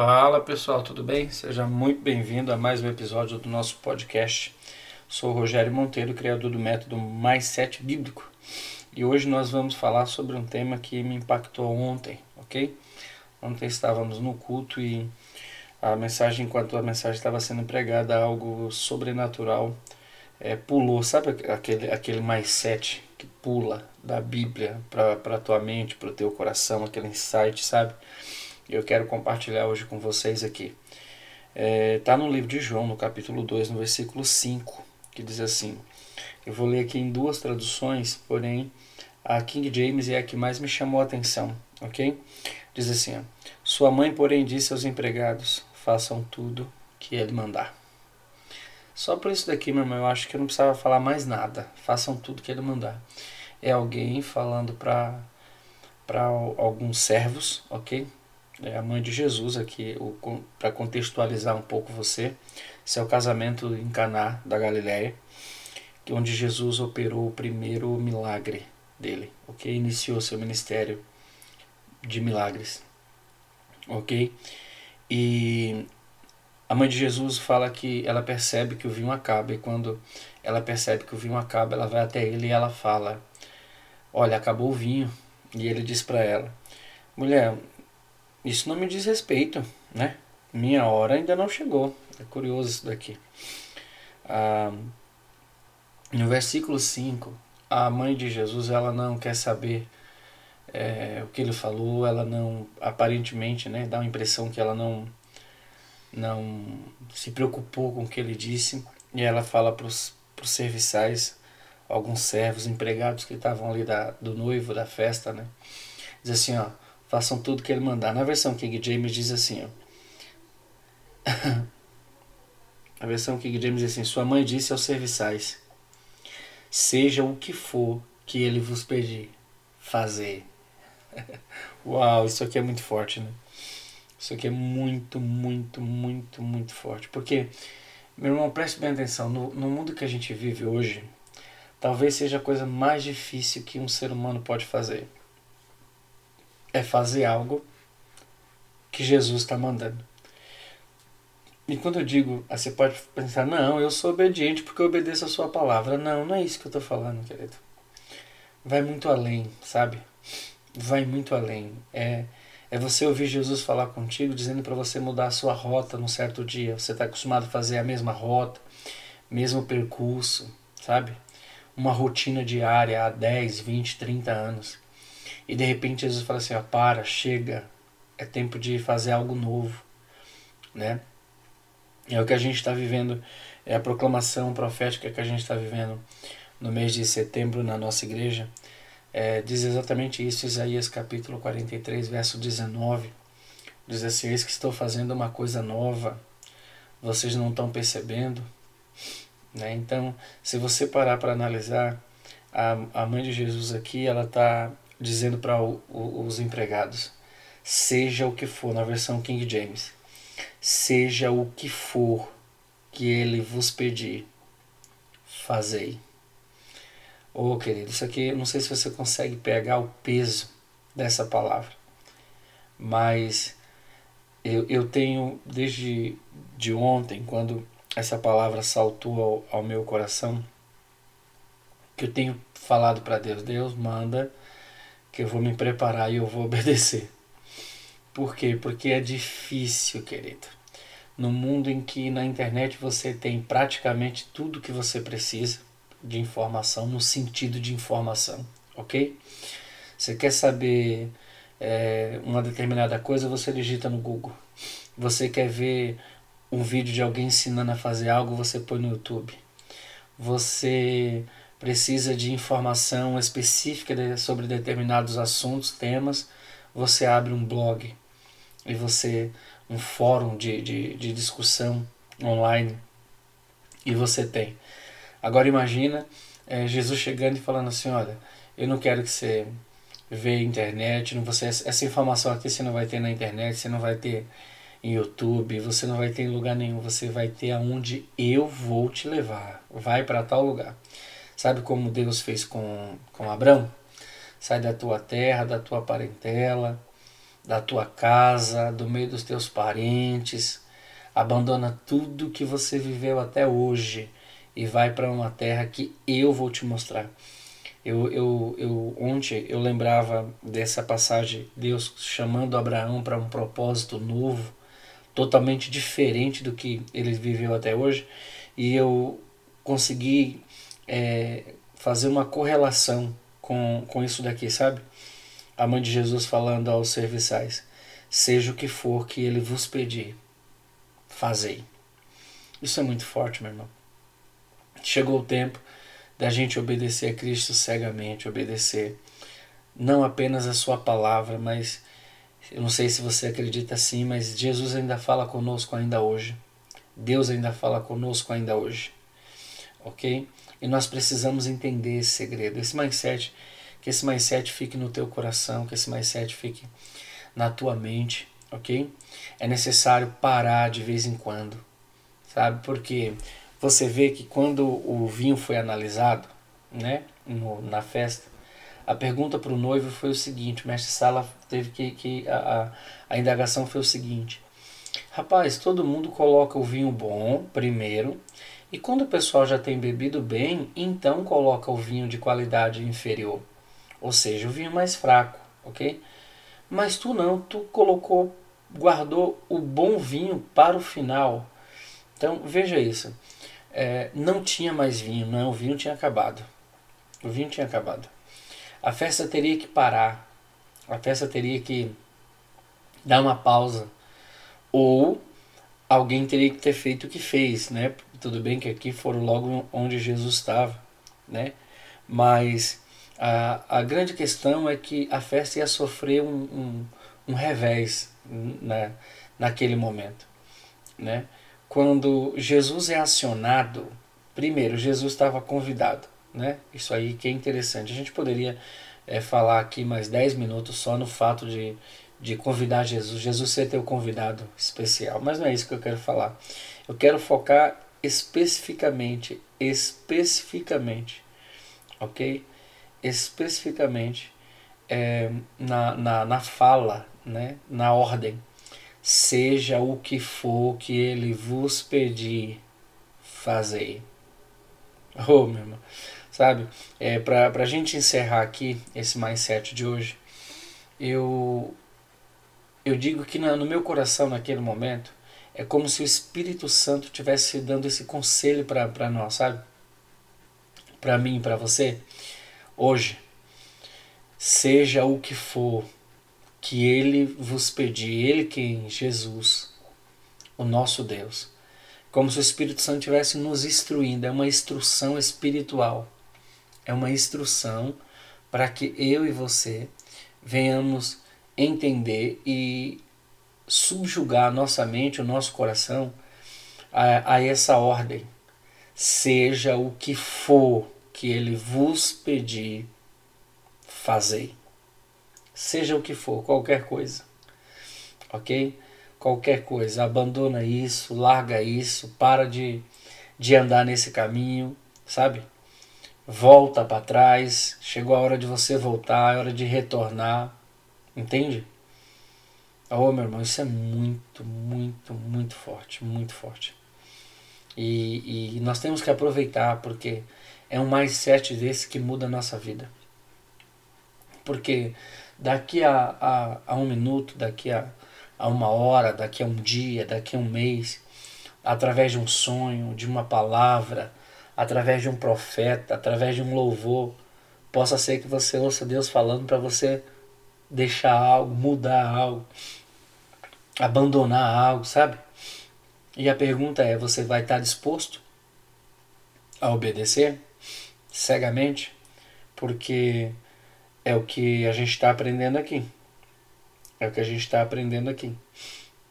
Fala pessoal, tudo bem? Seja muito bem-vindo a mais um episódio do nosso podcast. Sou Rogério Monteiro, criador do método Mais Sete Bíblico, e hoje nós vamos falar sobre um tema que me impactou ontem, ok? Ontem estávamos no culto e a mensagem, enquanto a mensagem estava sendo pregada, algo sobrenatural é, pulou, sabe aquele, aquele mais sete que pula da Bíblia para a tua mente, para o teu coração, aquele insight, sabe? Eu quero compartilhar hoje com vocês aqui. Está é, tá no livro de João, no capítulo 2, no versículo 5, que diz assim: Eu vou ler aqui em duas traduções, porém a King James é a que mais me chamou a atenção, ok? Diz assim: ó, Sua mãe, porém, disse aos empregados: Façam tudo que ele mandar. Só por isso daqui, meu irmão, eu acho que eu não precisava falar mais nada. Façam tudo que ele mandar. É alguém falando para para alguns servos, ok? É a mãe de Jesus aqui, para contextualizar um pouco você. Esse é o casamento em Caná da Galiléia, onde Jesus operou o primeiro milagre dele, ok? Iniciou seu ministério de milagres, ok? E a mãe de Jesus fala que ela percebe que o vinho acaba e quando ela percebe que o vinho acaba, ela vai até ele e ela fala: "Olha, acabou o vinho". E ele diz para ela: "Mulher, isso não me diz respeito, né? Minha hora ainda não chegou. É curioso isso daqui. Ah, no versículo 5, a mãe de Jesus ela não quer saber é, o que ele falou, ela não, aparentemente, né, dá a impressão que ela não, não se preocupou com o que ele disse. E ela fala para os serviçais, alguns servos, empregados que estavam ali da, do noivo, da festa, né? Diz assim, ó façam tudo que ele mandar. Na versão King James diz assim, ó. A versão King James diz assim: Sua mãe disse aos serviçais: Seja o que for que ele vos pedir, fazer. Uau, isso aqui é muito forte, né? Isso aqui é muito, muito, muito, muito forte. Porque, meu irmão, preste bem atenção: no, no mundo que a gente vive hoje, talvez seja a coisa mais difícil que um ser humano pode fazer é fazer algo que Jesus está mandando. E quando eu digo, ah, você pode pensar, não, eu sou obediente porque eu obedeço a sua palavra. Não, não é isso que eu estou falando, querido. Vai muito além, sabe? Vai muito além. É, é você ouvir Jesus falar contigo, dizendo para você mudar a sua rota num certo dia. Você está acostumado a fazer a mesma rota, mesmo percurso, sabe? Uma rotina diária há 10, 20, 30 anos. E de repente Jesus fala assim: ó, para, chega, é tempo de fazer algo novo, né? É o que a gente está vivendo, é a proclamação profética que a gente está vivendo no mês de setembro na nossa igreja. É, diz exatamente isso, Isaías capítulo 43, verso 19. Diz assim: Eis que estou fazendo uma coisa nova, vocês não estão percebendo. Né? Então, se você parar para analisar, a, a mãe de Jesus aqui, ela está dizendo para os empregados: seja o que for, na versão King James, seja o que for que ele vos pedir, fazei. Ô oh, querido, isso aqui, não sei se você consegue pegar o peso dessa palavra, mas eu, eu tenho desde de ontem, quando essa palavra saltou ao, ao meu coração, que eu tenho falado para Deus: Deus, manda que eu vou me preparar e eu vou obedecer. Por quê? Porque é difícil, querido. No mundo em que na internet você tem praticamente tudo que você precisa de informação, no sentido de informação, ok? Você quer saber é, uma determinada coisa, você digita no Google. Você quer ver um vídeo de alguém ensinando a fazer algo, você põe no YouTube. Você precisa de informação específica sobre determinados assuntos, temas, você abre um blog e você um fórum de, de, de discussão online e você tem. Agora imagina é, Jesus chegando e falando assim, olha, eu não quero que você veja internet, não você, essa informação aqui você não vai ter na internet, você não vai ter em YouTube, você não vai ter em lugar nenhum, você vai ter aonde eu vou te levar. Vai para tal lugar. Sabe como Deus fez com, com Abraão? Sai da tua terra, da tua parentela, da tua casa, do meio dos teus parentes, abandona tudo que você viveu até hoje e vai para uma terra que eu vou te mostrar. Eu, eu, eu ontem eu lembrava dessa passagem Deus chamando Abraão para um propósito novo, totalmente diferente do que ele viveu até hoje, e eu consegui é, fazer uma correlação com, com isso daqui, sabe? A mãe de Jesus falando aos serviçais: Seja o que for que ele vos pedir, fazei. Isso é muito forte, meu irmão. Chegou o tempo da gente obedecer a Cristo cegamente, obedecer não apenas a sua palavra, mas eu não sei se você acredita assim, mas Jesus ainda fala conosco ainda hoje. Deus ainda fala conosco ainda hoje. OK? E nós precisamos entender esse segredo, esse mindset, que esse mindset fique no teu coração, que esse mindset fique na tua mente, ok? É necessário parar de vez em quando, sabe? Porque você vê que quando o vinho foi analisado, né, no, na festa, a pergunta para o noivo foi o seguinte: o mestre Sala teve que. que a, a, a indagação foi o seguinte: rapaz, todo mundo coloca o vinho bom primeiro e quando o pessoal já tem bebido bem, então coloca o vinho de qualidade inferior, ou seja, o vinho mais fraco, ok? Mas tu não, tu colocou, guardou o bom vinho para o final. Então veja isso, é, não tinha mais vinho, não, o vinho tinha acabado. O vinho tinha acabado. A festa teria que parar, a festa teria que dar uma pausa, ou alguém teria que ter feito o que fez, né? Tudo bem que aqui foram logo onde Jesus estava, né? Mas a, a grande questão é que a festa ia sofrer um, um, um revés né, naquele momento, né? Quando Jesus é acionado, primeiro, Jesus estava convidado, né? Isso aí que é interessante. A gente poderia é, falar aqui mais 10 minutos só no fato de, de convidar Jesus, Jesus ser teu convidado especial, mas não é isso que eu quero falar. Eu quero focar especificamente, especificamente, ok? Especificamente é, na, na, na fala, né? na ordem. Seja o que for que ele vos pedir, fazei. Oh, meu irmão. Sabe, é, para a gente encerrar aqui esse mindset de hoje, eu, eu digo que no meu coração, naquele momento, é como se o Espírito Santo estivesse dando esse conselho para nós, sabe? Para mim, para você. Hoje, seja o que for que Ele vos pedir, Ele quem? Jesus, o nosso Deus. Como se o Espírito Santo estivesse nos instruindo, é uma instrução espiritual. É uma instrução para que eu e você venhamos entender e subjugar nossa mente, o nosso coração a, a essa ordem. Seja o que for que ele vos pedir, fazei. Seja o que for, qualquer coisa. Ok? Qualquer coisa. Abandona isso, larga isso, para de, de andar nesse caminho, sabe? Volta para trás. Chegou a hora de você voltar, é hora de retornar. Entende? Oh, meu irmão, isso é muito, muito, muito forte, muito forte. E, e nós temos que aproveitar porque é um mindset desse que muda a nossa vida. Porque daqui a, a, a um minuto, daqui a, a uma hora, daqui a um dia, daqui a um mês, através de um sonho, de uma palavra, através de um profeta, através de um louvor, possa ser que você ouça Deus falando para você deixar algo, mudar algo, abandonar algo, sabe? E a pergunta é: você vai estar disposto a obedecer cegamente? Porque é o que a gente está aprendendo aqui. É o que a gente está aprendendo aqui.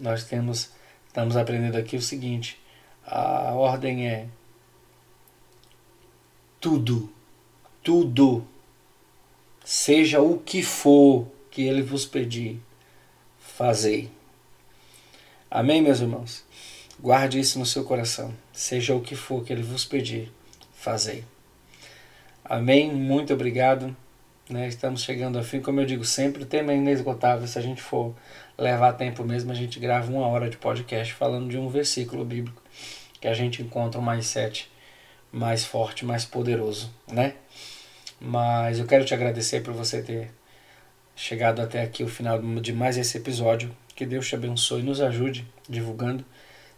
Nós temos, estamos aprendendo aqui o seguinte: a ordem é tudo, tudo, seja o que for que ele vos pedir, fazei. Amém, meus irmãos? Guarde isso no seu coração. Seja o que for que ele vos pedir, fazei. Amém. Muito obrigado. Né? Estamos chegando ao fim, como eu digo sempre, o tema é inesgotável. Se a gente for levar tempo mesmo, a gente grava uma hora de podcast falando de um versículo bíblico que a gente encontra mais sete mais forte, mais poderoso, né? Mas eu quero te agradecer por você ter chegado até aqui o final de mais esse episódio. Que Deus te abençoe e nos ajude divulgando.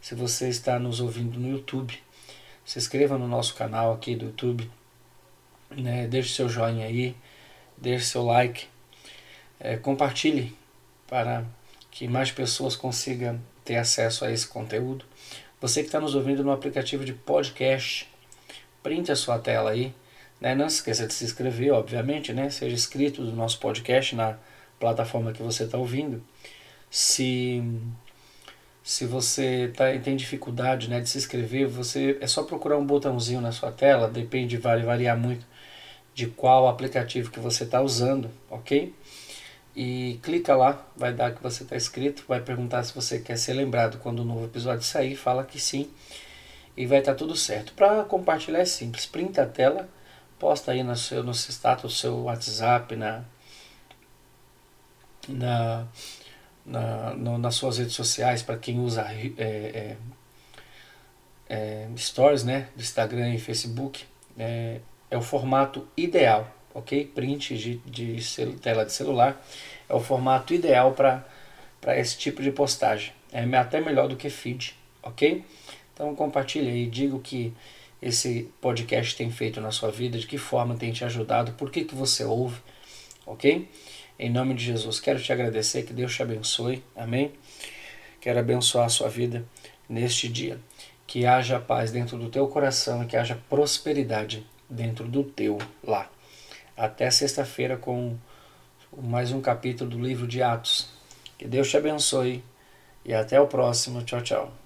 Se você está nos ouvindo no YouTube, se inscreva no nosso canal aqui do YouTube, né? deixe seu joinha aí, deixe seu like, é, compartilhe para que mais pessoas consigam ter acesso a esse conteúdo. Você que está nos ouvindo no aplicativo de podcast, printe a sua tela aí. Né? Não se esqueça de se inscrever, obviamente, né? seja inscrito do nosso podcast na plataforma que você está ouvindo. Se, se você tá, tem dificuldade né, de se inscrever, você é só procurar um botãozinho na sua tela, depende, vai variar muito de qual aplicativo que você está usando, ok? E clica lá, vai dar que você está inscrito, vai perguntar se você quer ser lembrado quando o novo episódio sair, fala que sim e vai estar tá tudo certo. Para compartilhar é simples, printa a tela, posta aí no seu, no seu status, seu WhatsApp, na, na, na no, nas suas redes sociais, para quem usa é, é, é, stories, né, do Instagram e Facebook, é, é o formato ideal, ok? Print de, de celu, tela de celular é o formato ideal para esse tipo de postagem. É até melhor do que feed, ok? Então compartilhe aí, diga o que esse podcast tem feito na sua vida, de que forma tem te ajudado, por que, que você ouve, ok? Em nome de Jesus, quero te agradecer, que Deus te abençoe, amém? Quero abençoar a sua vida neste dia. Que haja paz dentro do teu coração e que haja prosperidade dentro do teu lá. Até sexta-feira com mais um capítulo do livro de Atos. Que Deus te abençoe e até o próximo. Tchau, tchau.